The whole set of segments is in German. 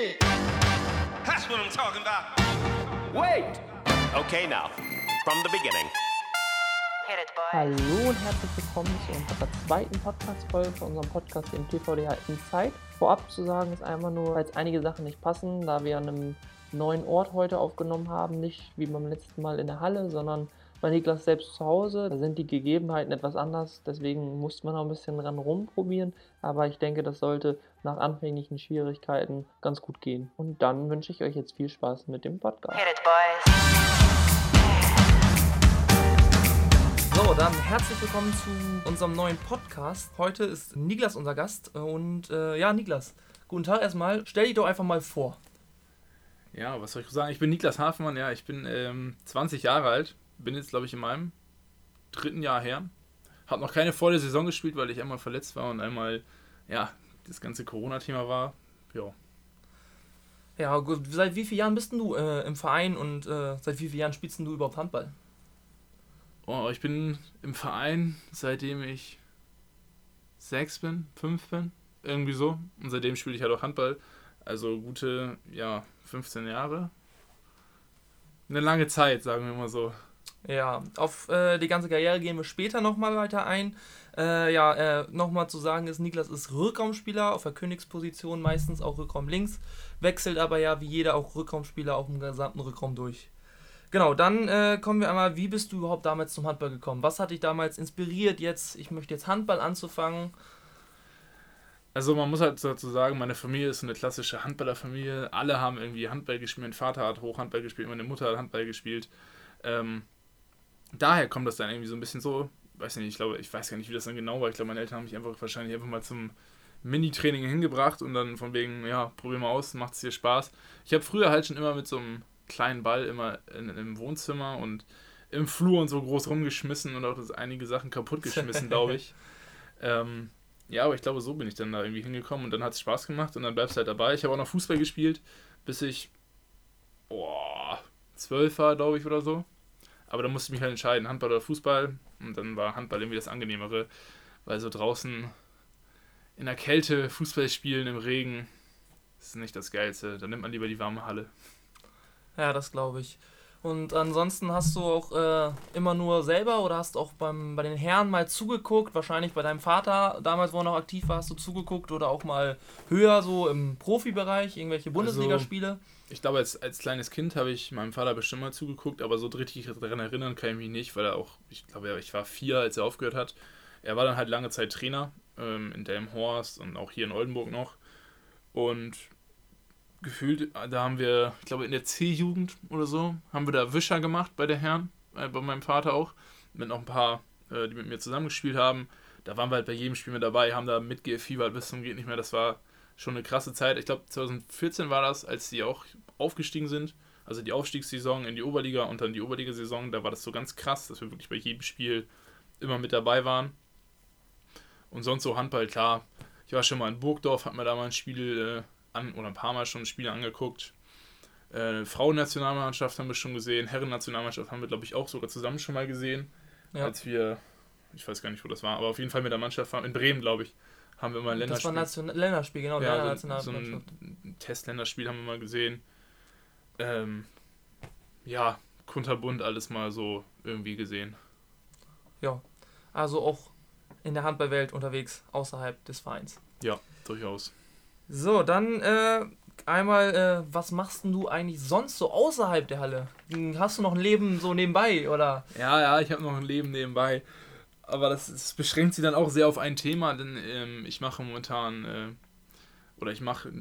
That's what I'm talking about. Wait! Okay, now, from the beginning. Hallo und herzlich willkommen zu unserer zweiten Podcast-Folge von unserem Podcast im TVDH Inside. Vorab zu sagen ist einfach nur, weil einige Sachen nicht passen, da wir an einem neuen Ort heute aufgenommen haben, nicht wie beim letzten Mal in der Halle, sondern bei Niklas selbst zu Hause. Da sind die Gegebenheiten etwas anders, deswegen musste man noch ein bisschen dran rumprobieren, aber ich denke, das sollte nach anfänglichen Schwierigkeiten ganz gut gehen. Und dann wünsche ich euch jetzt viel Spaß mit dem Podcast. Hit it, boys. So, dann herzlich willkommen zu unserem neuen Podcast. Heute ist Niklas unser Gast und äh, ja, Niklas, guten Tag erstmal. Stell dich doch einfach mal vor. Ja, was soll ich sagen? Ich bin Niklas Hafmann, ja, ich bin ähm, 20 Jahre alt, bin jetzt, glaube ich, in meinem dritten Jahr her. Hab noch keine volle Saison gespielt, weil ich einmal verletzt war und einmal, ja, das ganze Corona-Thema war. Ja. Ja, gut, seit wie vielen Jahren bist du äh, im Verein und äh, seit wie vielen Jahren spielst du überhaupt Handball? Oh, ich bin im Verein, seitdem ich sechs bin, fünf bin, irgendwie so. Und seitdem spiele ich halt auch Handball. Also gute, ja, 15 Jahre. Eine lange Zeit, sagen wir mal so. Ja, auf äh, die ganze Karriere gehen wir später nochmal weiter ein. Äh, ja, äh, nochmal zu sagen ist, Niklas ist Rückraumspieler auf der Königsposition, meistens auch Rückraum links, wechselt aber ja wie jeder auch Rückraumspieler auf dem gesamten Rückraum durch. Genau, dann äh, kommen wir einmal, wie bist du überhaupt damals zum Handball gekommen? Was hat dich damals inspiriert, jetzt, ich möchte jetzt Handball anzufangen? Also man muss halt dazu sagen, meine Familie ist eine klassische Handballerfamilie. Alle haben irgendwie Handball gespielt. Mein Vater hat Hochhandball gespielt, meine Mutter hat Handball gespielt. Ähm, daher kommt das dann irgendwie so ein bisschen so, weiß nicht, ich glaube, ich weiß gar nicht, wie das dann genau war. Ich glaube, meine Eltern haben mich einfach wahrscheinlich einfach mal zum Mini-Training hingebracht und dann von wegen, ja, probier mal aus, macht es dir Spaß. Ich habe früher halt schon immer mit so einem kleinen Ball immer in, im Wohnzimmer und im Flur und so groß rumgeschmissen und auch das einige Sachen kaputt geschmissen, glaube ich. Ähm, ja, aber ich glaube, so bin ich dann da irgendwie hingekommen und dann hat es Spaß gemacht und dann bleibst du halt dabei. Ich habe auch noch Fußball gespielt, bis ich boah, zwölf war, glaube ich, oder so. Aber da musste ich mich halt entscheiden, Handball oder Fußball. Und dann war Handball irgendwie das Angenehmere, weil so draußen in der Kälte Fußball spielen im Regen ist nicht das Geilste. Da nimmt man lieber die warme Halle. Ja, das glaube ich. Und ansonsten hast du auch äh, immer nur selber oder hast auch beim, bei den Herren mal zugeguckt, wahrscheinlich bei deinem Vater, damals, wo er noch aktiv war, hast du zugeguckt oder auch mal höher so im Profibereich, irgendwelche Bundesligaspiele? Also, ich glaube, als, als kleines Kind habe ich meinem Vater bestimmt mal zugeguckt, aber so richtig daran erinnern kann ich mich nicht, weil er auch, ich glaube, ich war vier, als er aufgehört hat. Er war dann halt lange Zeit Trainer ähm, in Delmhorst und auch hier in Oldenburg noch. Und gefühlt, da haben wir, ich glaube in der C-Jugend oder so, haben wir da Wischer gemacht bei der Herren, äh, bei meinem Vater auch, mit noch ein paar, äh, die mit mir zusammengespielt haben. Da waren wir halt bei jedem Spiel mit dabei, haben da mitgefiebert bis zum geht nicht mehr. Das war schon eine krasse Zeit. Ich glaube 2014 war das, als die auch aufgestiegen sind. Also die Aufstiegssaison in die Oberliga und dann die Oberliga-Saison. Da war das so ganz krass, dass wir wirklich bei jedem Spiel immer mit dabei waren. Und sonst so Handball, klar. Ich war schon mal in Burgdorf, hat mir da mal ein Spiel äh, an, oder ein paar Mal schon Spiele angeguckt. Äh, Frauennationalmannschaft haben wir schon gesehen, Herrennationalmannschaft haben wir, glaube ich, auch sogar zusammen schon mal gesehen. Ja. Als wir, ich weiß gar nicht, wo das war, aber auf jeden Fall mit der Mannschaft waren, in Bremen, glaube ich, haben wir mal ein Länderspiel. Das war Nation Länderspiel, genau, ja, so, so ein Testländerspiel haben wir mal gesehen. Ähm, ja, kunterbunt alles mal so irgendwie gesehen. Ja, also auch in der Handballwelt unterwegs, außerhalb des Vereins. Ja, durchaus. So, dann äh, einmal, äh, was machst du eigentlich sonst so außerhalb der Halle? Hast du noch ein Leben so nebenbei, oder? Ja, ja, ich habe noch ein Leben nebenbei. Aber das, das, beschränkt sich dann auch sehr auf ein Thema, denn ähm, ich mache momentan, äh, oder ich mache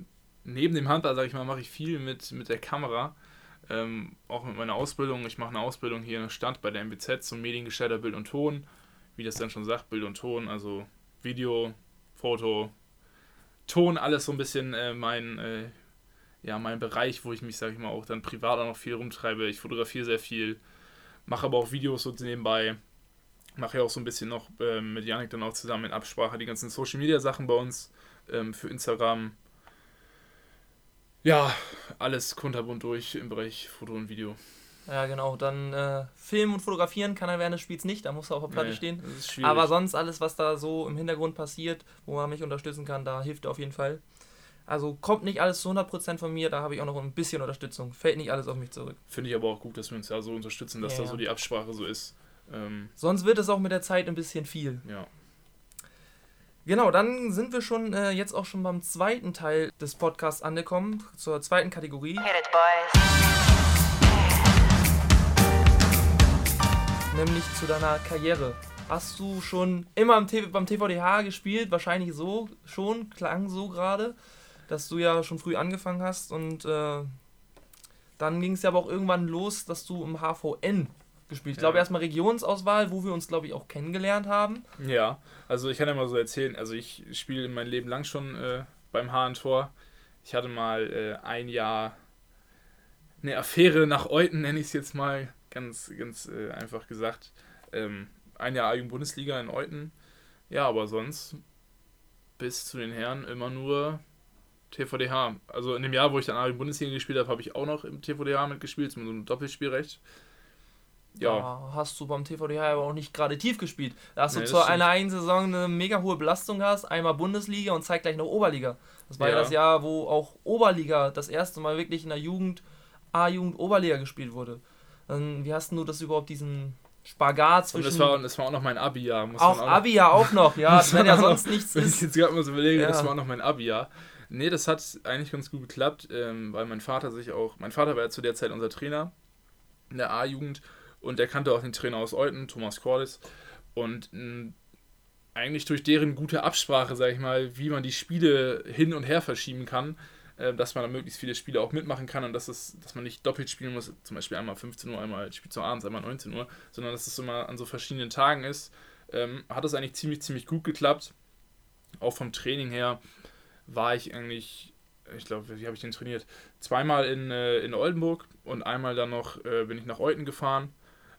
neben dem Handball, sage ich mal, mache ich viel mit, mit der Kamera. Ähm, auch mit meiner Ausbildung. Ich mache eine Ausbildung hier in der Stadt bei der MBZ zum Mediengestalter Bild und Ton. Wie das dann schon sagt, Bild und Ton, also Video, Foto, Ton alles so ein bisschen äh, mein, äh, ja, mein Bereich, wo ich mich, sag ich mal, auch dann privat auch noch viel rumtreibe. Ich fotografiere sehr viel, mache aber auch Videos so nebenbei. Mache ja auch so ein bisschen noch äh, mit Janik dann auch zusammen in Absprache die ganzen Social Media Sachen bei uns ähm, für Instagram. Ja, alles kunterbunt durch im Bereich Foto und Video. Ja, genau. Dann äh, Filmen und Fotografieren kann er während des Spiels nicht, da muss er auf der Platte nee, stehen. Aber sonst alles, was da so im Hintergrund passiert, wo man mich unterstützen kann, da hilft er auf jeden Fall. Also kommt nicht alles zu 100% von mir, da habe ich auch noch ein bisschen Unterstützung. Fällt nicht alles auf mich zurück. Finde ich aber auch gut, dass wir uns da so unterstützen, dass Ja, da so die Absprache so ist. Ähm, Sonst wird es auch mit der Zeit ein bisschen viel. ja. Genau, dann sind wir schon äh, jetzt auch schon beim zweiten Teil des Podcasts angekommen, zur zweiten Kategorie, Hit it, boys. nämlich zu deiner Karriere. Hast du schon immer im TV, beim TVDH gespielt? Wahrscheinlich so schon, klang so gerade, dass du ja schon früh angefangen hast und äh, dann ging es ja aber auch irgendwann los, dass du im HVN gespielt. Ich glaube Ja. erstmal Regionsauswahl, wo wir uns glaube ich auch kennengelernt haben. Ja, also ich kann ja mal so erzählen, also ich spiele mein Leben lang schon äh, beim Hahn-Tor. Ich hatte mal äh, ein Jahr eine Affäre nach Euten, nenne ich es jetzt mal, ganz, ganz äh, einfach gesagt. Ähm, ein Jahr A-Jugend-Bundesliga in Euten. Ja, aber sonst bis zu den Herren immer nur TVDH. Also in dem Jahr, wo ich dann A-Jugend-Bundesliga gespielt habe, habe ich auch noch im TVDH mitgespielt, mit so einem Doppelspielrecht. Ja, Da hast du beim TVDH aber auch nicht gerade tief gespielt. Da hast Nee, du stimmt. einer einen Saison eine mega hohe Belastung hast, einmal Bundesliga und zeitgleich noch Oberliga. Das war ja. Ja. das Jahr, wo auch Oberliga das erste Mal wirklich in der Jugend, A-Jugend, Oberliga gespielt wurde. Dann, wie hast du das überhaupt diesen Spagat und zwischen... das war, das war auch noch mein Abi-Jahr. muss auch man noch- Abi ja auch noch, ja, Das wenn ja war noch- sonst nichts Wenn ich ist. jetzt gerade mal so überlege, Ja. das war auch noch mein Abi-Jahr. Nee, das hat eigentlich ganz gut geklappt, ähm, weil mein Vater sich auch, mein Vater war ja zu der Zeit unser Trainer in der A-Jugend und der kannte auch den Trainer aus Euten, Thomas Cordes. Und mh, eigentlich durch deren gute Absprache, sag ich mal, wie man die Spiele hin und her verschieben kann, äh, dass man da möglichst viele Spiele auch mitmachen kann und dass, es, dass man nicht doppelt spielen muss, zum Beispiel einmal 15 Uhr, einmal spielt so abends, einmal 19 Uhr, sondern dass es immer an so verschiedenen Tagen ist, ähm, hat das eigentlich ziemlich, ziemlich gut geklappt. Auch vom Training her war ich eigentlich, ich glaube, wie habe ich den trainiert? Zweimal in, äh, in Oldenburg und einmal dann noch äh, bin ich nach Euten gefahren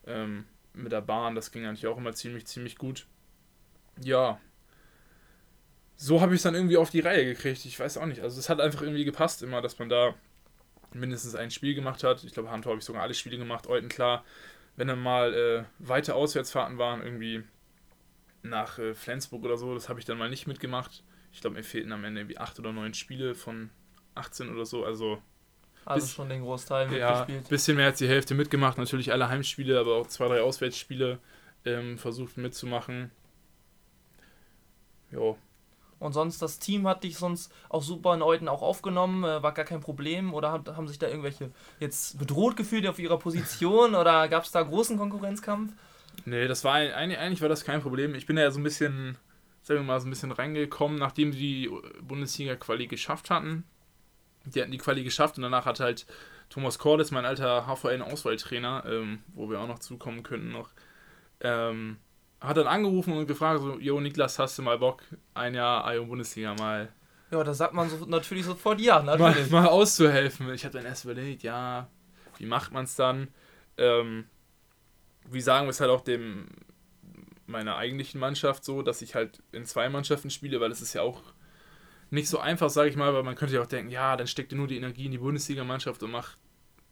ähm, mit der Bahn. Das ging eigentlich auch immer ziemlich, ziemlich gut. Ja, so habe ich es dann irgendwie auf die Reihe gekriegt. Ich weiß auch nicht. Also es hat einfach irgendwie gepasst immer, dass man da mindestens ein Spiel gemacht hat. Ich glaube, Handtor habe ich sogar alle Spiele gemacht. Euten klar. Wenn dann mal äh, weite Auswärtsfahrten waren, irgendwie nach äh, Flensburg oder so, das habe ich dann mal nicht mitgemacht. Ich glaube, mir fehlten am Ende irgendwie acht oder neun Spiele von 18 oder so. Also Also bis- schon den Großteil ja, mitgespielt. bisschen mehr als die Hälfte mitgemacht. Natürlich alle Heimspiele, aber auch zwei, drei Auswärtsspiele ähm, versucht mitzumachen. Jo. Und sonst, das Team hat dich sonst auch super in Euten auch aufgenommen, äh, war gar kein Problem? Oder hat, haben sich da irgendwelche jetzt bedroht gefühlt auf ihrer Position? oder gab es da großen Konkurrenzkampf? Nee, das war ein- eigentlich, eigentlich war das kein Problem. Ich bin ja so ein bisschen, sagen wir mal, so ein bisschen reingekommen, nachdem die Bundesliga-Quali geschafft hatten. Die hatten die Quali geschafft und danach hat halt Thomas Cordes, mein alter HVN-Auswahltrainer, ähm, wo wir auch noch zukommen könnten noch, ähm, hat dann angerufen und gefragt, so, Jo Niklas, hast du mal Bock, ein Jahr Ion Bundesliga mal, Ja, da sagt man so, natürlich sofort ja, mal, natürlich. mal auszuhelfen? Ich habe dann erst überlegt, ja, wie macht man es dann? Ähm, wie sagen wir es halt auch dem meiner eigentlichen Mannschaft so, dass ich halt in zwei Mannschaften spiele, weil es ist ja auch nicht so einfach, sage ich mal, weil man könnte ja auch denken, ja, dann steckt nur die Energie in die Bundesliga-Mannschaft und macht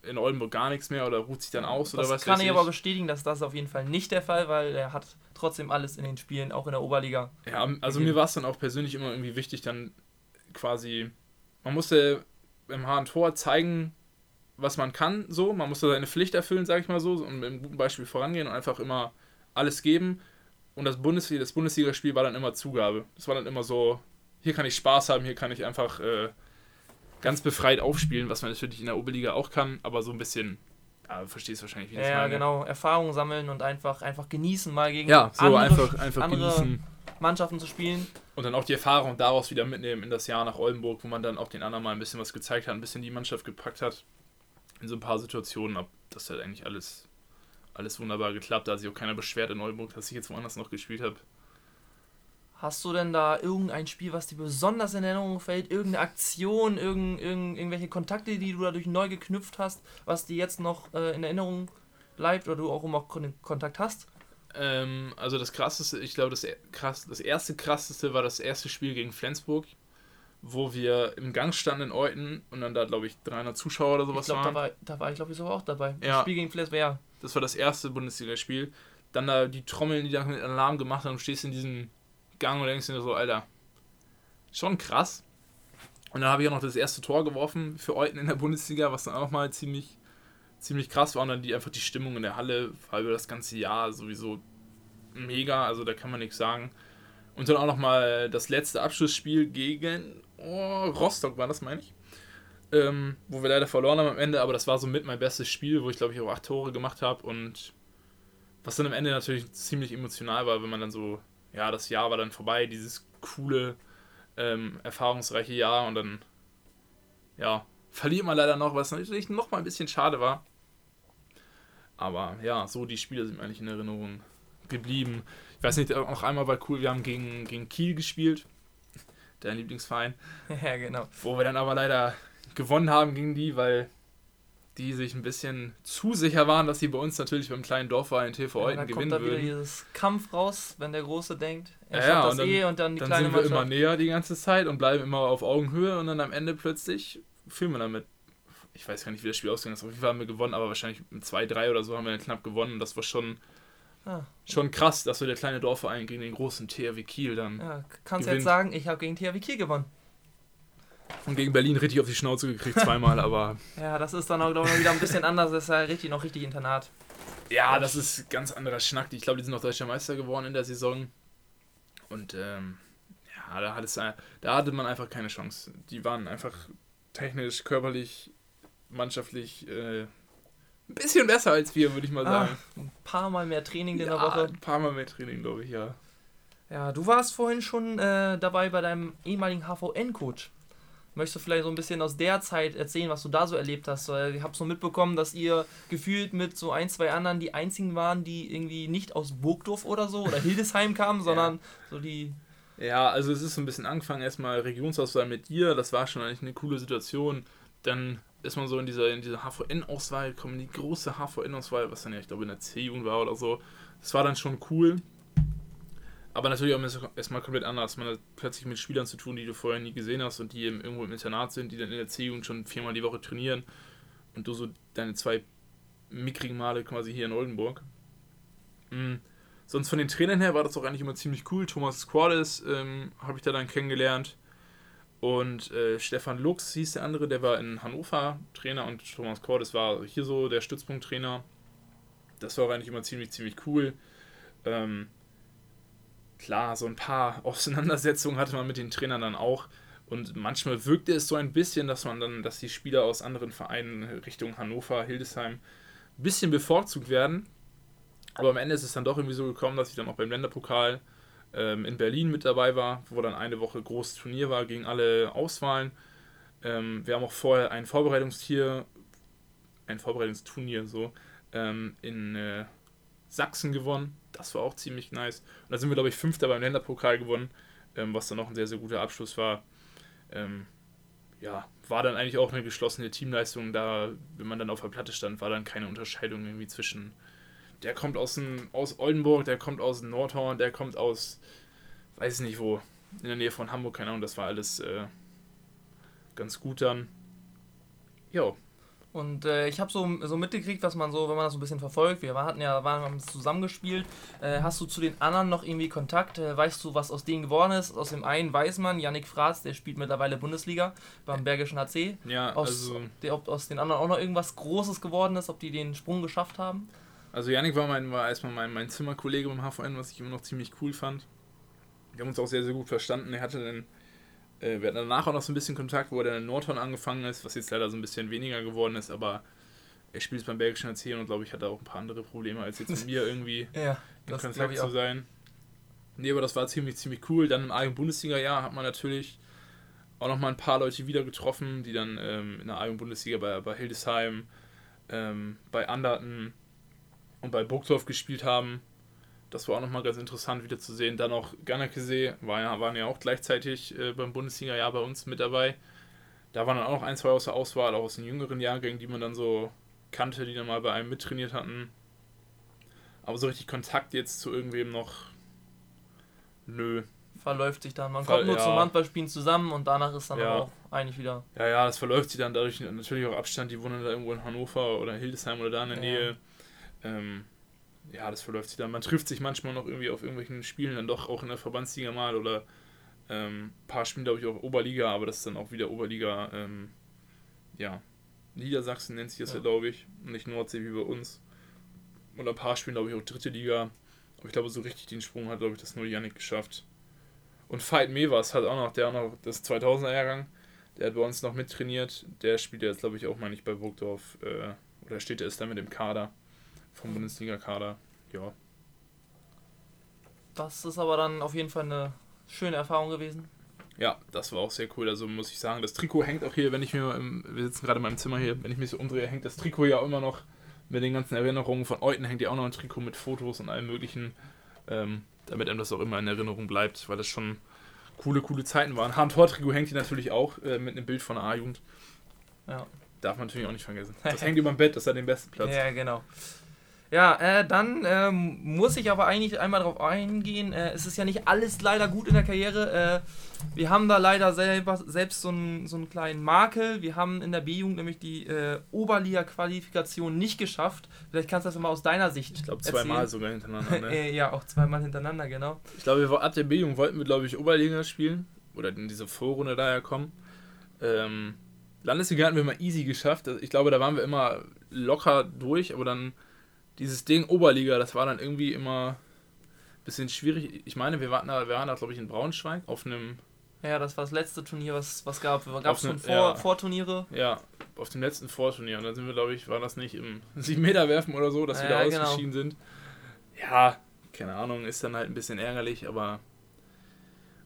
in Oldenburg gar nichts mehr oder ruht sich dann aus oder Das was kann weiß ich aber bestätigen, dass das auf jeden Fall nicht der Fall, weil er hat trotzdem alles in den Spielen, auch in der Oberliga. Ja, also mir war es dann auch persönlich immer irgendwie wichtig, dann quasi, man musste im Hahn Tor zeigen, was man kann, so, man musste seine Pflicht erfüllen, sage ich mal so, und mit einem guten Beispiel vorangehen und einfach immer alles geben. Und das Bundesliga, das Bundesligaspiel war dann immer Zugabe. Das war dann immer so, hier kann ich Spaß haben, hier kann ich einfach äh, ganz befreit aufspielen, was man natürlich in der Oberliga auch kann, aber so ein bisschen, ja, du verstehst wahrscheinlich, wie ich Ja, das meine. genau, Erfahrung sammeln und einfach, einfach genießen, mal gegen Ja, so andere, einfach, einfach andere genießen. Mannschaften zu spielen. Und dann auch die Erfahrung daraus wieder mitnehmen in das Jahr nach Oldenburg, wo man dann auch den anderen mal ein bisschen was gezeigt hat, ein bisschen die Mannschaft gepackt hat. In so ein paar Situationen, das hat eigentlich alles, alles wunderbar geklappt. Da hat sich auch keiner beschwert in Oldenburg, dass ich jetzt woanders noch gespielt habe. Hast du denn da irgendein Spiel, was dir besonders in Erinnerung fällt? Irgendeine Aktion, irgend, irgend, irgendwelche Kontakte, die du dadurch neu geknüpft hast, was dir jetzt noch äh, in Erinnerung bleibt oder du auch immer Kon Kontakt hast? Ähm, also das krasseste, ich glaube, das, er- krass, das erste krasseste war das erste Spiel gegen Flensburg, wo wir im Gang standen in Euten und dann da, glaube ich, 300 Zuschauer oder Ich sowas glaube, da waren. war, da war ich, glaube ich, sogar auch dabei. Ja. Das Spiel gegen Fles ja. Das war das erste Bundesligaspiel. Dann da die Trommeln, die dann mit Alarm gemacht haben, stehst in diesem Gang und denkst dir so, Alter, schon krass. Und dann habe ich auch noch das erste Tor geworfen für Euten in der Bundesliga, was dann auch mal ziemlich, ziemlich krass war. Und dann die, einfach die Stimmung in der Halle war über das ganze Jahr sowieso mega, also da kann man nichts sagen. Und dann auch nochmal das letzte Abschlussspiel gegen oh, Rostock, war das, meine ich. Ähm, wo wir leider verloren haben am Ende, aber das war somit mein bestes Spiel, wo ich glaube ich auch acht Tore gemacht habe und was dann am Ende natürlich ziemlich emotional war, wenn man dann so, ja, das Jahr war dann vorbei, dieses coole, ähm, erfahrungsreiche Jahr und dann, ja, verliert man leider noch, was natürlich noch mal ein bisschen schade war. Aber ja, so die Spiele sind mir eigentlich in Erinnerung geblieben. Ich weiß nicht, auch einmal war cool, wir haben gegen, gegen Kiel gespielt, dein Lieblingsverein. ja, genau. Wo wir dann aber leider gewonnen haben gegen die, weil die sich ein bisschen zu sicher waren, dass sie bei uns natürlich beim kleinen Dorfverein TV Ja, Euten dann kommt gewinnen da wieder würden. dieses Kampf raus, wenn der Große denkt, er Ja, schafft ja, das und dann- eh und dann die Dann kleine sind wir immer näher die ganze Zeit und bleiben immer auf Augenhöhe und dann am Ende plötzlich fühlen wir damit. Ich weiß gar nicht, wie das Spiel ausgegangen ist. Auf jeden Fall haben wir gewonnen, aber wahrscheinlich mit 2-3 oder so haben wir dann knapp gewonnen. Und das war schon, Ah. schon krass, dass wir der kleine Dorfverein gegen den großen THW Kiel dann Ja, kannst du jetzt sagen, ich habe gegen THW Kiel gewonnen. Und gegen Berlin richtig auf die Schnauze gekriegt, zweimal, aber Ja, das ist dann auch, glaube ich, wieder ein bisschen anders. Das ist ja richtig, noch richtig Internat. Ja, das ist ein ganz anderer Schnack. Ich glaube, die sind noch deutscher Meister geworden in der Saison. Und ähm, ja, da, hat es, da hatte man einfach keine Chance. Die waren einfach technisch, körperlich, mannschaftlich äh, ein bisschen besser als wir, würde ich mal Ah, sagen. ein paar Mal mehr Training in der ja, Woche. ein paar Mal mehr Training, glaube ich, ja. Ja, du warst vorhin schon äh, dabei bei deinem ehemaligen HVN-Coach. Möchtest du vielleicht so ein bisschen aus der Zeit erzählen, was du da so erlebt hast? Weil Ich habe so mitbekommen, dass ihr gefühlt mit so ein, zwei anderen die einzigen waren, die irgendwie nicht aus Burgdorf oder so oder Hildesheim kamen, sondern so die. Ja, also es ist so ein bisschen angefangen, erstmal Regionsauswahl mit dir, das war schon eigentlich eine coole Situation. Dann ist man so in dieser, in dieser HVN-Auswahl gekommen, die große HVN-Auswahl, was dann ja, ich glaube, in der C-Jugend war oder so. Das war dann schon cool. Aber natürlich auch erstmal komplett anders. Man hat plötzlich mit Spielern zu tun, die du vorher nie gesehen hast und die eben irgendwo im Internat sind, die dann in der C-Jugend schon viermal die Woche trainieren und du so deine zwei mickrigen Male quasi hier in Oldenburg. Mhm. Sonst von den Trainern her war das auch eigentlich immer ziemlich cool. Thomas Squades ähm, habe ich da dann kennengelernt. Und äh, Stefan Lux hieß der andere, der war in Hannover Trainer und Thomas Cordes war hier so der Stützpunkttrainer. Das war auch eigentlich immer ziemlich, ziemlich cool. Ähm, klar, so ein paar Auseinandersetzungen hatte man mit den Trainern dann auch. Und manchmal wirkte es so ein bisschen, dass man dann, dass die Spieler aus anderen Vereinen Richtung Hannover, Hildesheim ein bisschen bevorzugt werden. Aber am Ende ist es dann doch irgendwie so gekommen, dass ich dann auch beim Länderpokal ähm, in Berlin mit dabei war, wo dann eine Woche großes Turnier war gegen alle Auswahlen. Ähm, wir haben auch vorher ein Vorbereitungstier, ein Vorbereitungsturnier so, ähm, in äh, Sachsen gewonnen. Das war auch ziemlich nice. Und da sind wir, glaube ich, Fünfter beim Länderpokal gewonnen, ähm, was dann auch ein sehr, sehr guter Abschluss war. Ähm, ja, war dann eigentlich auch eine geschlossene Teamleistung. Da, wenn man dann auf der Platte stand, war dann keine Unterscheidung irgendwie zwischen der kommt aus, dem, aus Oldenburg, der kommt aus Nordhorn, der kommt aus, weiß nicht wo, in der Nähe von Hamburg, keine Ahnung, das war alles äh, ganz gut dann. Jo, Und äh, ich habe so, so mitgekriegt, was man so, wenn man das so ein bisschen verfolgt, wir hatten ja, waren haben zusammengespielt. Äh, hast du zu den anderen noch irgendwie Kontakt? Äh, weißt du, was aus denen geworden ist? Aus dem einen weiß man, Yannick Fratz, der spielt mittlerweile Bundesliga beim Bergischen HC. ja, Aus, also, der, ob aus den anderen auch noch irgendwas Großes geworden ist, ob die den Sprung geschafft haben? also Janik war, mein, war erstmal mein, mein Zimmerkollege beim HVN, was ich immer noch ziemlich cool fand. Wir haben uns auch sehr, sehr gut verstanden. Er hatte dann, äh, wir hatten danach auch noch so ein bisschen Kontakt, wo er dann in Nordhorn angefangen ist, was jetzt leider so ein bisschen weniger geworden ist, aber er spielt beim Bergischen HC und glaube ich hat er auch ein paar andere Probleme als jetzt mit mir irgendwie. Ja, in Kontakt zu sein. Nee, aber das war ziemlich, ziemlich cool. Dann im eigenen Bundesliga-Jahr hat man natürlich auch noch mal ein paar Leute wieder getroffen, die dann ähm, in der eigenen Bundesliga bei, bei Hildesheim, ähm, bei Anderten und bei Burgdorf gespielt haben. Das war auch nochmal ganz interessant wieder zu sehen. Dann auch Ganakesee war ja, waren ja auch gleichzeitig äh, beim Bundesliga-Jahr bei uns mit dabei. Da waren dann auch noch ein, zwei aus der Auswahl, auch aus den jüngeren Jahrgängen, die man dann so kannte, die dann mal bei einem mittrainiert hatten. Aber so richtig Kontakt jetzt zu irgendwem noch. Nö. Verläuft sich dann. Man Ver- kommt nur ja. zum Handballspielen zusammen und danach ist dann Ja. auch eigentlich wieder. Ja, ja, das verläuft sich dann dadurch natürlich auch Abstand. Die wohnen da irgendwo in Hannover oder Hildesheim oder da in der Ja. Nähe. Ähm, ja, das verläuft sich dann. Man trifft sich manchmal noch irgendwie auf irgendwelchen Spielen dann doch auch in der Verbandsliga mal oder Ähm, paar spielen, glaube ich, auch Oberliga, aber das ist dann auch wieder Oberliga, ähm, ja, Niedersachsen nennt sich das ja, Ja. glaube ich. Und nicht Nordsee wie bei uns. Und ein paar spielen, glaube ich, auch dritte Liga. Aber ich glaube, so richtig den Sprung hat, glaube ich, das nur Yannick geschafft. Und Veit Mevers hat auch noch, der auch noch, das 2000er-Jahrgang, der hat bei uns noch mittrainiert. Der spielt jetzt, glaube ich, auch mal nicht bei Burgdorf. Äh, oder steht er ist da mit im Kader. Vom Bundesliga-Kader. Ja. Das ist aber dann auf jeden Fall eine schöne Erfahrung gewesen. Ja, das war auch sehr cool. Also muss ich sagen, das Trikot hängt auch hier, wenn ich mir, im, wir sitzen gerade in meinem Zimmer hier, wenn ich mich so umdrehe, hängt das Trikot ja immer noch mit den ganzen Erinnerungen. Von Euten hängt ja auch noch ein Trikot mit Fotos und allem möglichen, ähm, damit einem das auch immer in Erinnerung bleibt, weil das schon coole, coole Zeiten waren. Handtor-Trikot hängt hier natürlich auch äh, mit einem Bild von der A-Jugend. Ja. Darf man natürlich auch nicht vergessen. Das hängt über dem Bett, das hat den besten Platz. Ja, genau. Ja, äh, dann ähm, muss ich aber eigentlich einmal darauf eingehen. Äh, es ist ja nicht alles leider gut in der Karriere. Äh, wir haben da leider selber, selbst so einen, so einen kleinen Makel. Wir haben in der B-Jugend nämlich die äh, Oberliga-Qualifikation nicht geschafft. Vielleicht kannst du das mal aus deiner Sicht Ich glaube zweimal erzählen. sogar hintereinander. Ne? Äh, ja, auch zweimal hintereinander, genau. Ich glaube, ab der B-Jugend wollten wir, glaube ich, Oberliga spielen. Oder in diese Vorrunde daher kommen. Ähm, Landesliga hatten wir mal easy geschafft. Also Ich glaube, da waren wir immer locker durch, aber dann dieses Ding Oberliga, das war dann irgendwie immer ein bisschen schwierig. Ich meine, wir waren da, wir waren da glaube ich, in Braunschweig auf einem, Ja, das war das letzte Turnier, was was gab. Gab es schon Vor ja. Vorturniere? ja, auf dem letzten Vorturnier. Und dann sind wir, glaube ich, war das nicht im 7-Meter-Werfen oder so, dass wir Ja, da genau. ausgeschieden sind. Ja, keine Ahnung, ist dann halt ein bisschen ärgerlich, aber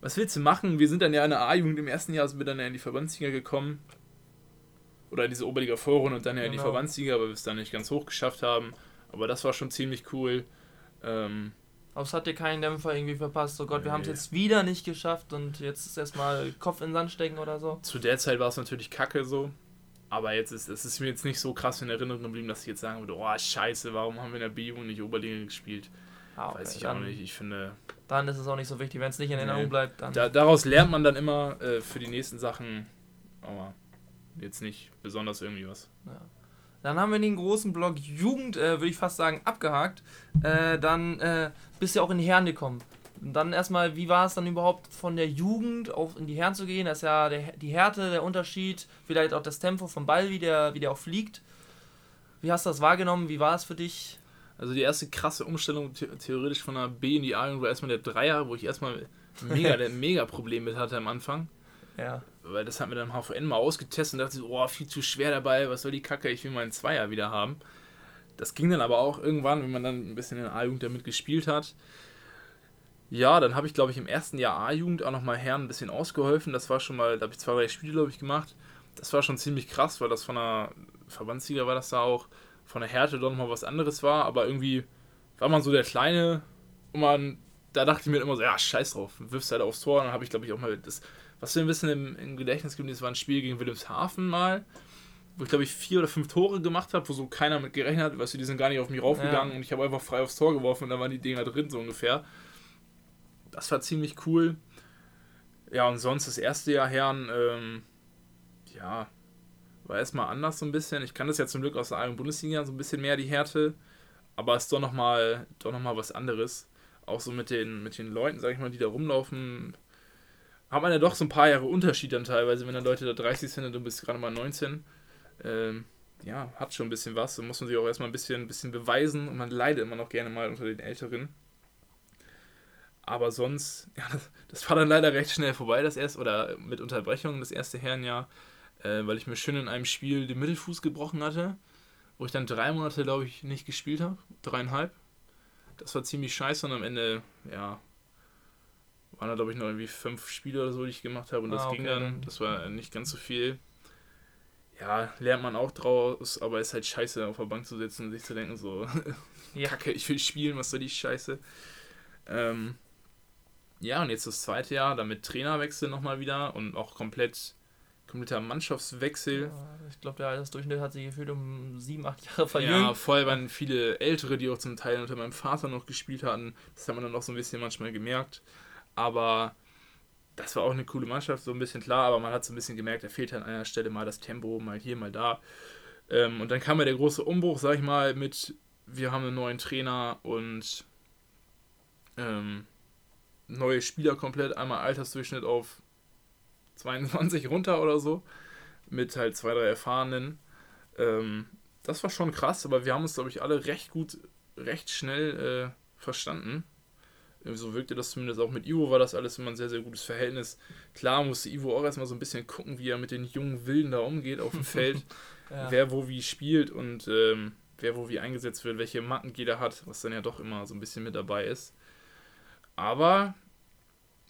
was willst du machen? Wir sind dann ja in der A-Jugend im ersten Jahr sind wir dann ja in die Verbandsliga gekommen. Oder in diese Oberliga Vorrunde und dann ja in die Genau. Verbandsliga, weil wir es dann nicht ganz hoch geschafft haben. Aber das war schon ziemlich cool. Ähm, Aber es hat dir keinen Dämpfer irgendwie verpasst. Oh Gott, wir haben es Nee. jetzt wieder nicht geschafft und jetzt ist erstmal Kopf in den Sand stecken oder so. zu der Zeit war es natürlich kacke so. Aber jetzt ist es ist mir jetzt nicht so krass in Erinnerung geblieben, dass ich jetzt sagen würde, oh scheiße, warum haben wir in der B-Jugend nicht Oberliga gespielt? Ah, okay, Weiß ich dann, auch nicht. Ich finde, Dann ist es auch nicht so wichtig, wenn es nicht in Erinnerung Nee. bleibt. Dann da, daraus lernt man dann immer äh, für die nächsten Sachen, aber jetzt nicht besonders irgendwie was. Dann haben wir den großen Block Jugend, äh, würde ich fast sagen, abgehakt. Äh, dann äh, bist du ja auch in die Herren gekommen. Und dann erstmal, wie war es dann überhaupt von der Jugend auf in die Herren zu gehen? Das ist ja der, die Härte, der Unterschied, vielleicht auch das Tempo vom Ball, wie der, wie der auch fliegt. Wie hast du das wahrgenommen? Wie war es für dich? Also die erste krasse Umstellung the theoretisch von der B in die A war erstmal der Dreier, wo ich erstmal mega, mega Problem mit hatte am Anfang. Ja. Weil das hat mir dann HVN mal ausgetestet und dachte so, oh, viel zu schwer dabei, was soll die Kacke, ich will meinen Zweier wieder haben. Das ging dann aber auch irgendwann, wenn man dann ein bisschen in der A-Jugend damit gespielt hat. Ja, dann habe ich, glaube ich, im ersten Jahr A-Jugend auch nochmal Herren ein bisschen ausgeholfen. Das war schon mal, da habe ich zwei, drei Spiele, glaube ich, gemacht. Das war schon ziemlich krass, weil das von der Verbandsliga war das da auch, von der Härte doch nochmal was anderes war. Aber irgendwie war man so der Kleine und man, da dachte ich mir immer so, ja, scheiß drauf, wirfst halt aufs Tor. Und dann habe ich, glaube ich, auch mal das, was mir ein bisschen im, im Gedächtnis geblieben ist, war ein Spiel gegen Wilhelmshaven mal, wo ich, glaube ich, vier oder fünf Tore gemacht habe, wo so keiner mit gerechnet hat, weißt du, die sind gar nicht auf mich raufgegangen Ja. und ich habe einfach frei aufs Tor geworfen und dann waren die Dinger drin, so ungefähr. Das war ziemlich cool. Ja, und sonst das erste Jahr Herren, ähm, ja, war erstmal anders so ein bisschen. Ich kann das ja zum Glück aus der eigenen Bundesliga so ein bisschen mehr die Härte, aber es ist doch nochmal doch noch mal was anderes. Auch so mit den, mit den Leuten, sag ich mal, die da rumlaufen, hat man ja doch so ein paar Jahre Unterschied dann teilweise, wenn dann Leute da 30 sind und du bist gerade mal 19. Ähm, ja, hat schon ein bisschen was. Da muss man sich auch erstmal ein bisschen, ein bisschen beweisen und man leidet immer noch gerne mal unter den Älteren. Aber sonst, ja, das, das war dann leider recht schnell vorbei, das erste, oder mit Unterbrechung das erste Herrenjahr, äh, weil ich mir schön in einem Spiel den Mittelfuß gebrochen hatte, wo ich dann drei Monate, glaube ich, nicht gespielt habe. Dreieinhalb. Das war ziemlich scheiße und am Ende, ja, waren da, glaube ich, noch irgendwie fünf Spiele oder so, die ich gemacht habe und das Ah, ging okay, dann. dann- Das war nicht ganz so viel. Ja, lernt man auch draus, aber ist halt scheiße, auf der Bank zu sitzen und sich zu denken, so, Ja. Kacke, ich will spielen, was soll die Scheiße. Ähm, ja, und jetzt das zweite Jahr, dann mit Trainerwechsel nochmal wieder und auch komplett, kompletter Mannschaftswechsel. Ich glaube, der Altersdurchschnitt hat sich gefühlt um sieben, acht Jahre Ja, verjüngt. voll waren viele Ältere, die auch zum Teil unter meinem Vater noch gespielt hatten. Das hat man dann auch so ein bisschen manchmal gemerkt. Aber das war auch eine coole Mannschaft, so ein bisschen klar, aber man hat so ein bisschen gemerkt, da fehlt an einer Stelle mal das Tempo, mal hier, mal da. Ähm, und dann kam ja der große Umbruch, sag ich mal, mit wir haben einen neuen Trainer und ähm, neue Spieler komplett, einmal Altersdurchschnitt auf 22 runter oder so, mit halt zwei, drei Erfahrenen. Ähm, das war schon krass, aber wir haben uns, glaube ich, alle recht gut, recht schnell äh, verstanden. So wirkte das zumindest auch mit Ivo, war das alles immer ein sehr, sehr gutes Verhältnis. Klar musste Ivo auch erstmal so ein bisschen gucken, wie er mit den jungen Wilden da umgeht auf dem Feld, Ja. wer wo wie spielt und ähm, wer wo wie eingesetzt wird, welche Macken jeder hat, was dann ja doch immer so ein bisschen mit dabei ist. Aber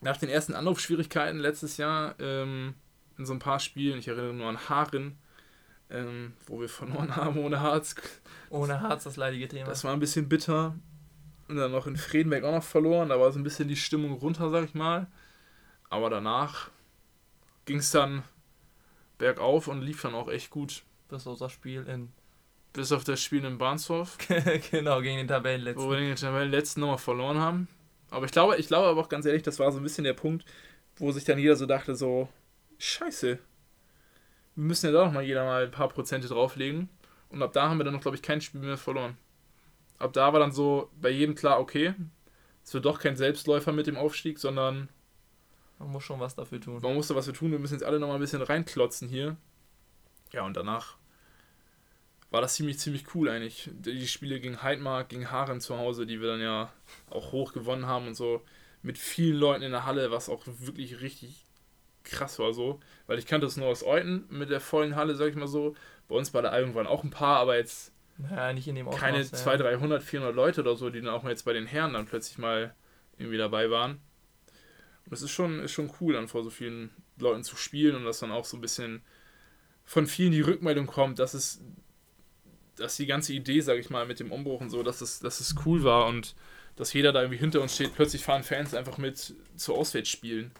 nach den ersten Anlaufschwierigkeiten letztes Jahr ähm, in so ein paar Spielen, ich erinnere nur an Haaren, ähm, wo wir verloren haben ohne Harz, Ohne Harz das leidige Thema. das war ein bisschen bitter. Und dann noch in Fredenberg auch noch verloren. Da war so ein bisschen die Stimmung runter, sag ich mal. Aber danach ging es dann bergauf und lief dann auch echt gut. das war unser Spiel in. Bis auf das Spiel in Barnsdorf, genau, gegen den Tabellenletzten. wo wir den Tabellenletzten nochmal verloren haben. Aber ich glaube, ich glaube aber auch ganz ehrlich, das war so ein bisschen der Punkt, wo sich dann jeder so dachte, so, scheiße, wir müssen ja doch mal jeder mal ein paar Prozente drauflegen. Und ab da haben wir dann noch, glaube ich, kein Spiel mehr verloren. Ab da war dann so bei jedem klar, okay, es wird doch kein Selbstläufer mit dem Aufstieg, sondern Man muss schon was dafür tun. man musste was für tun, wir müssen jetzt alle noch mal ein bisschen reinklotzen hier. Ja, und danach war das ziemlich, ziemlich cool eigentlich. Die Spiele gegen Heidmark, gegen Haaren zu Hause, die wir dann ja auch hoch gewonnen haben und so, mit vielen Leuten in der Halle, was auch wirklich richtig krass war so. Weil ich kannte das nur aus Euten mit der vollen Halle, sag ich mal so. Bei uns bei der Album waren auch ein paar, aber jetzt Ja, nicht in dem Ausmaß. keine ja. 200, 300, 400 Leute oder so, die dann auch mal jetzt bei den Herren dann plötzlich mal irgendwie dabei waren. Und es ist schon, ist schon cool, dann vor so vielen Leuten zu spielen und dass dann auch so ein bisschen von vielen die Rückmeldung kommt, dass es, dass die ganze Idee, sag ich mal, mit dem Umbruch und so, dass es, dass es cool war und dass jeder da irgendwie hinter uns steht. Plötzlich fahren Fans einfach mit zu Auswärtsspielen.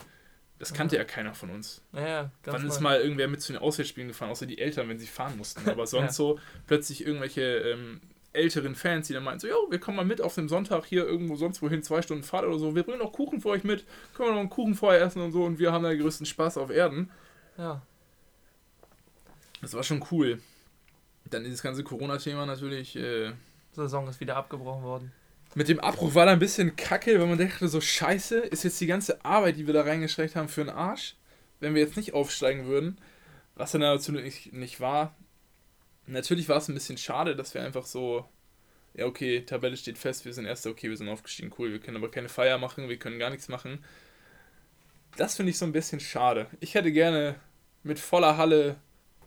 Das kannte ja keiner von uns. Ja, ja, Wann ist mal irgendwer mit zu den Auswärtsspielen gefahren, außer die Eltern, wenn sie fahren mussten. Aber sonst Ja. so plötzlich irgendwelche ähm, älteren Fans, die dann meinten so, jo, wir kommen mal mit auf dem Sonntag hier irgendwo sonst wohin, zwei Stunden Fahrt oder so. Wir bringen noch Kuchen für euch mit, können wir noch einen Kuchen vorher essen und so und wir haben da den größten Spaß auf Erden. Ja, Das war schon cool. Dann dieses ganze Corona-Thema natürlich. Äh, Saison ist wieder abgebrochen worden. Mit dem Abbruch war da ein bisschen kacke, weil man dachte so, scheiße, ist jetzt die ganze Arbeit, die wir da reingestreckt haben, für den Arsch, wenn wir jetzt nicht aufsteigen würden. Was dann dazu nicht, nicht war. Natürlich war es ein bisschen schade, dass wir einfach so, ja okay, Tabelle steht fest, wir sind Erster, okay, wir sind aufgestiegen, cool, wir können aber keine Feier machen, wir können gar nichts machen. Das finde ich so ein bisschen schade. Ich hätte gerne mit voller Halle,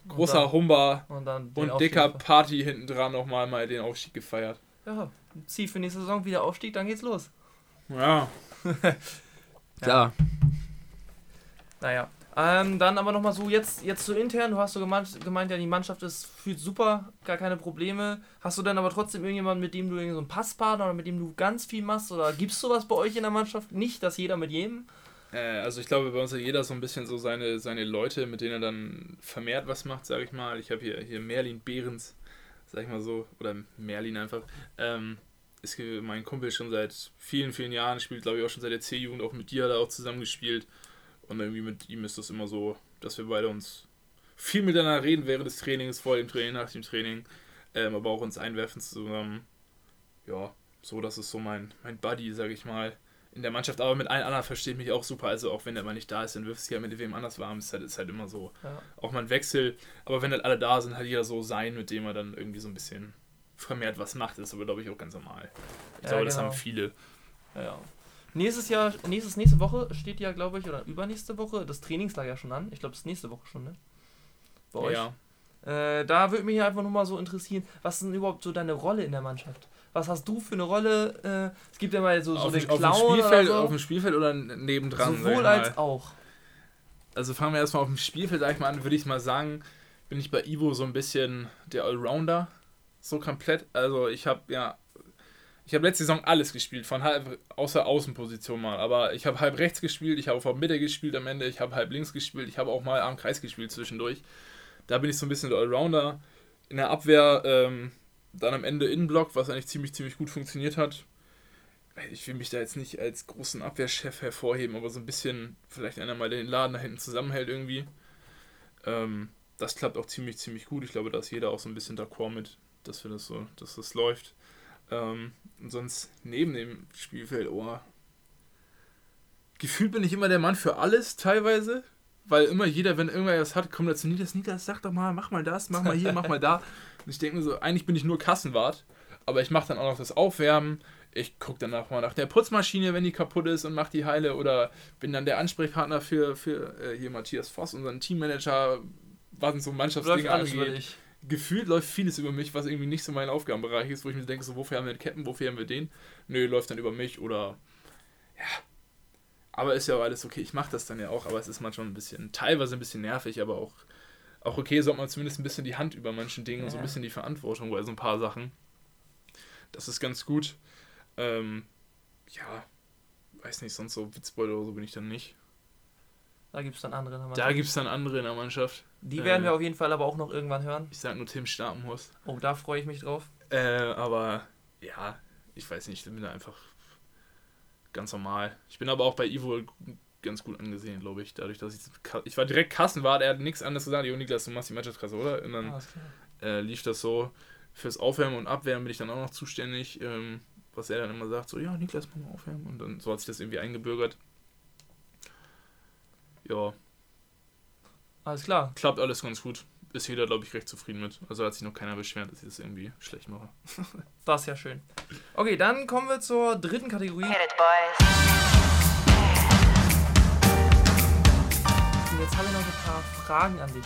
großer Und Humba dann, und den und Aufstieg dicker Party hinten dran nochmal mal den Aufstieg gefeiert. Ja, Ziel für nächste Saison wieder Aufstieg, dann geht's los. Ja. Klar. Naja. Ähm, dann aber nochmal so, jetzt, jetzt so intern, du hast so gemeint, gemeint, ja, die Mannschaft ist, fühlt super, gar keine Probleme. Hast du dann aber trotzdem irgendjemanden, mit dem du irgendwie so einen Passpartner oder mit dem du ganz viel machst? Oder gibt's sowas bei euch in der Mannschaft? Nicht, dass jeder mit jedem? Äh, also ich glaube, bei uns hat jeder so ein bisschen so seine, seine Leute, mit denen er dann vermehrt was macht, sage ich mal. Ich habe hier, hier Merlin Behrens, sag ich mal so, oder Merlin einfach. Ähm, ist mein Kumpel schon seit vielen, vielen Jahren, spielt glaube ich auch schon seit der C-Jugend, auch mit dir hat er auch zusammen gespielt. Und irgendwie mit ihm ist das immer so, dass wir beide uns viel miteinander reden während des Trainings, vor dem Training, nach dem Training, ähm, aber auch uns einwerfen zusammen. Ja, so, das ist so mein, mein Buddy, sag ich mal in der Mannschaft, aber mit allen anderen versteht mich auch super. Also auch wenn der mal nicht da ist, dann wirft es ja mit wem anders warm. Ist halt, ist halt immer so. Ja. Auch mal ein Wechsel. Aber wenn halt alle da sind, hat jeder so sein, mit dem er dann irgendwie so ein bisschen vermehrt was macht. Das ist aber, glaube ich, auch ganz normal. Ich Ja, glaube, das genau. haben viele. Ja, ja. Nächstes Jahr, nächstes, nächste Woche steht ja, glaube ich, oder übernächste Woche das Trainingslager schon an. Ich glaube, das ist nächste Woche schon, ne? Bei euch. Ja. Äh, da würde mich einfach nur mal so interessieren, was ist denn überhaupt so deine Rolle in der Mannschaft? Was hast du für eine Rolle? Äh, es gibt ja mal so, so den dem- auf, dem Clown Spielfeld, oder auf so. dem Spielfeld oder nebendran? Sowohl als auch. Also fangen wir erstmal auf dem Spielfeld, sag ich mal an, würde ich mal sagen, bin ich bei Ivo so ein bisschen der Allrounder. So komplett. Also ich habe ja. Ich habe letzte Saison alles gespielt, von halb, außer Außenposition mal. Aber ich habe halb rechts gespielt, ich habe auf Mitte gespielt am Ende, ich habe halb links gespielt, ich habe auch mal am Kreis gespielt zwischendurch. Da bin ich so ein bisschen der Allrounder. In der Abwehr ähm, dann am Ende Innenblock, was eigentlich ziemlich, ziemlich gut funktioniert hat. Ich will mich da jetzt nicht als großen Abwehrchef hervorheben, aber so ein bisschen vielleicht einer mal den Laden da hinten zusammenhält irgendwie. Ähm, das klappt auch ziemlich, ziemlich gut. Ich glaube, da ist jeder auch so ein bisschen d'accord mit, dass wir das so, dass das läuft. Ähm, und sonst neben dem Spielfeld, oh, gefühlt bin ich immer der Mann für alles teilweise. Weil immer jeder, wenn irgendwer was hat, kommt dazu, Niklas, Niklas, sag doch mal, mach mal das, mach mal hier, mach mal da. Und ich denke mir so, eigentlich bin ich nur Kassenwart, aber ich mache dann auch noch das Aufwärmen. Ich gucke danach mal nach der Putzmaschine, wenn die kaputt ist und mache die heile. Oder bin dann der Ansprechpartner für, für äh, hier Matthias Voss, unseren Teammanager, was so Läuft Mannschaftsdinge angeht gefühlt läuft vieles über mich, was irgendwie nicht so mein Aufgabenbereich ist, wo ich mir denke, so, wofür haben wir den Captain, wofür haben wir den? Nö, läuft dann über mich oder ja. Aber ist ja auch alles okay, ich mache das dann ja auch, aber es ist manchmal ein bisschen, teilweise ein bisschen nervig, aber auch, auch okay, sollte man zumindest ein bisschen die Hand über manchen Dingen und so ein Ja. bisschen die Verantwortung bei so ein paar Sachen. Das ist ganz gut. Ähm, ja, weiß nicht, sonst so Witzbeute oder so bin ich dann nicht. Da gibt es dann andere. in der Da Mannschaft. gibt es dann andere in der Mannschaft. Die werden äh, wir auf jeden Fall aber auch noch irgendwann hören. Ich sag nur Tim Stapenhorst. Oh, da freue ich mich drauf. Äh, aber ja, ich weiß nicht, ich bin da einfach ganz normal. Ich bin aber auch bei Ivo ganz gut angesehen, glaube ich. Dadurch, dass ich. Ich war direkt Kassenwart, er hat nichts anderes gesagt. Jo, Niklas, du machst die Mannschaftskasse, oder? Und dann äh, lief das so. Fürs Aufwärmen und Abwärmen bin ich dann auch noch zuständig. Ähm, was er dann immer sagt, so, ja, Niklas, mach mal aufwärmen. Und dann so hat sich das irgendwie eingebürgert. Ja, Alles klar. klappt alles ganz gut. Ist jeder, glaube ich, recht zufrieden mit. Also hat sich noch keiner beschwert, dass ich das irgendwie schlecht mache. Das ist ja schön. Okay, dann kommen wir zur dritten Kategorie. Hit it, boys. Und jetzt habe ich noch ein paar Fragen an dich.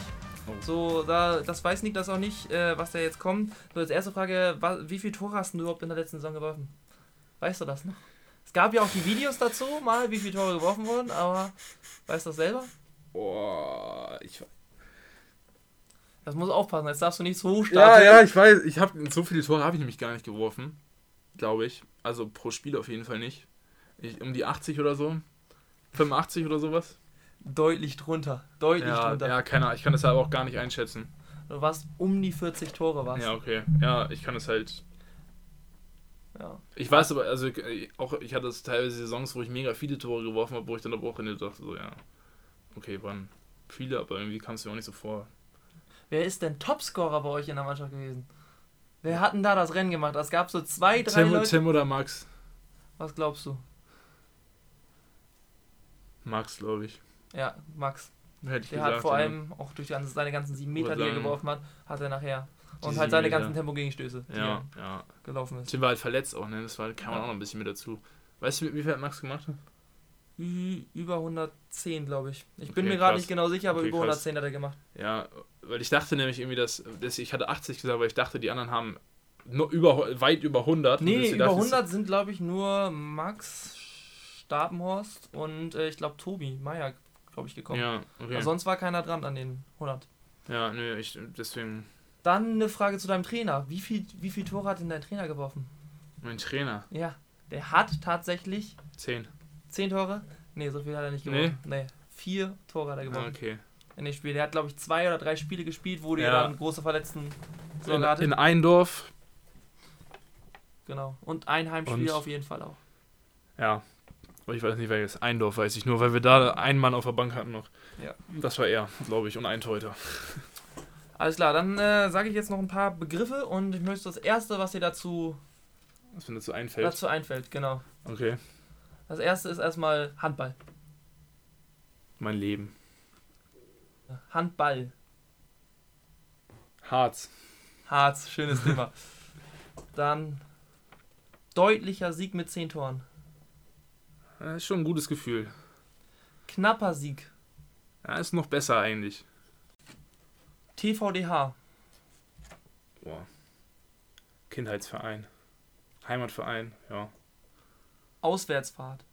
Oh. So, da, das weiß Niklas auch nicht, äh, was da jetzt kommt. So, als erste Frage, wie viele Tore hast du überhaupt in der letzten Saison geworfen? Weißt du das noch? Es gab ja auch die Videos dazu, mal, wie viele Tore geworfen wurden, aber weißt du das selber? Boah, ich Das muss aufpassen, jetzt darfst du nicht so Ja, starten. ja, ich weiß. Ich habe so viele Tore habe ich nämlich gar nicht geworfen, glaube ich. Also pro Spiel auf jeden Fall nicht. Ich, um die 80 oder so, 85 oder sowas. Deutlich drunter. Deutlich Ja, drunter. ja, keine Ahnung. Ich kann das halt auch gar nicht einschätzen. Du warst um die 40 Tore, warst Ja, okay. Ja, ich kann es halt. ja. Ich weiß aber, also äh, auch ich hatte teilweise Saisons, wo ich mega viele Tore geworfen habe, wo ich dann aber auch in der dachte, so ja, okay, waren viele, aber irgendwie kam es mir auch nicht so vor. Wer ist denn Topscorer bei euch in der Mannschaft gewesen? Wer hat denn da das Rennen gemacht? Es gab so zwei, drei Tim, Leute. Tim oder Max? Was glaubst du? Max, glaube ich. Ja, Max. Hätte ich Der gesagt. hat vor ja. allem auch durch die ganzen- seine ganzen sieben Meter, die er geworfen hat, hat er nachher. Und halt seine Meter. ganzen Tempogegenstöße, die Ja, ja. gelaufen ist. Tim war halt verletzt auch, ne? Das war, kam Ja. auch noch ein bisschen mit dazu. Weißt du, wie viel hat Max gemacht? Über 110, glaube ich. Ich bin Okay, mir gerade krass. nicht genau sicher, aber Okay, über krass. 110 hat er gemacht. Ja, weil ich dachte nämlich irgendwie, dass, dass ich hatte 80 gesagt, weil ich dachte, die anderen haben nur über, weit über 100. Und Nee, über dachte ich, 100 sind, glaube ich, nur Max Stapenhorst und äh, ich glaube Tobi Meier, glaube ich, gekommen. Ja, okay. Aber sonst war keiner dran an den 100. ja, nö, ich, deswegen Dann eine Frage zu deinem Trainer. Wie viel, wie viel Tore hat denn dein Trainer geworfen? mein Trainer. Ja, der hat tatsächlich 10. 10 Tore. Nee, so viel hat er nicht Nee. geworfen. Nee. Vier Tore hat er Ah, geworfen okay. in dem Spiel. Der hat, glaube ich, zwei oder drei Spiele gespielt, wo der Ja. dann große Verletzten In, Sorge hatte. in Eindorf, genau. Und ein Heimspiel Und- auf jeden Fall auch. ja. Aber ich weiß nicht, welches. Eindorf weiß ich nur, weil wir da einen Mann auf der Bank hatten noch. Ja. Das war er, glaube ich, und ein Torhüter. Alles klar, dann äh, sage ich jetzt noch ein paar Begriffe und ich möchte das erste, was dir dazu, Was mir dazu einfällt. dazu einfällt, genau. Okay. Das erste ist erstmal Handball. Mein Leben. Handball. Harz. Harz, schönes Thema. Dann deutlicher Sieg mit 10 Toren. Das ist schon ein gutes Gefühl. Knapper Sieg. Ja, ist noch besser eigentlich. TVDH. Boah. Kindheitsverein. Heimatverein, ja. Auswärtsfahrt.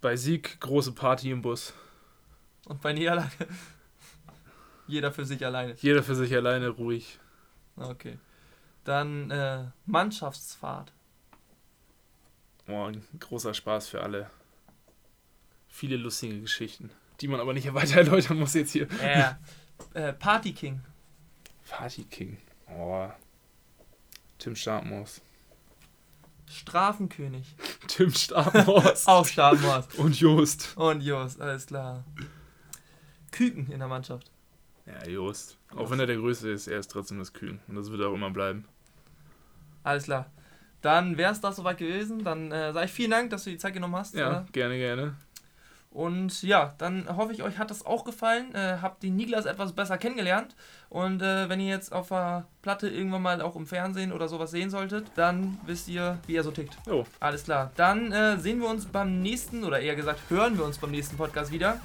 Bei Sieg große Party im Bus. Und bei Niederlage. Jeder für sich alleine. Jeder für sich alleine ruhig. Okay. Dann äh, Mannschaftsfahrt. Boah, ein großer Spaß für alle. Viele lustige Geschichten, die man aber nicht weiter erläutern muss jetzt hier. Äh, äh, Party King. Party King. Oh. Tim Starkmaus. Strafenkönig. Tim Starkmaus. Auch Stabenhorst. Und Jost. Und Jos, alles klar. Küken in der Mannschaft. Ja, Jost. Auch wenn er der Größte ist, er ist trotzdem das Kühn. Und das wird er auch immer bleiben. Alles klar. Dann wäre es das soweit gewesen. Dann äh, sage ich vielen Dank, dass du die Zeit genommen hast. Ja, Äh, gerne, gerne. und ja, dann hoffe ich, euch hat das auch gefallen. Äh, habt den Niklas etwas besser kennengelernt. Und äh, wenn ihr jetzt auf der Platte irgendwann mal auch im Fernsehen oder sowas sehen solltet, dann wisst ihr, wie er so tickt. Jo, Alles klar. Dann äh, sehen wir uns beim nächsten, oder eher gesagt, hören wir uns beim nächsten Podcast wieder.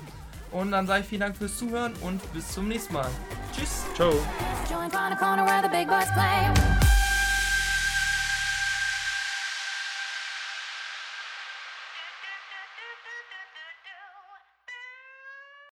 Und dann sage ich vielen Dank fürs Zuhören und bis zum nächsten Mal. Tschüss. ciao.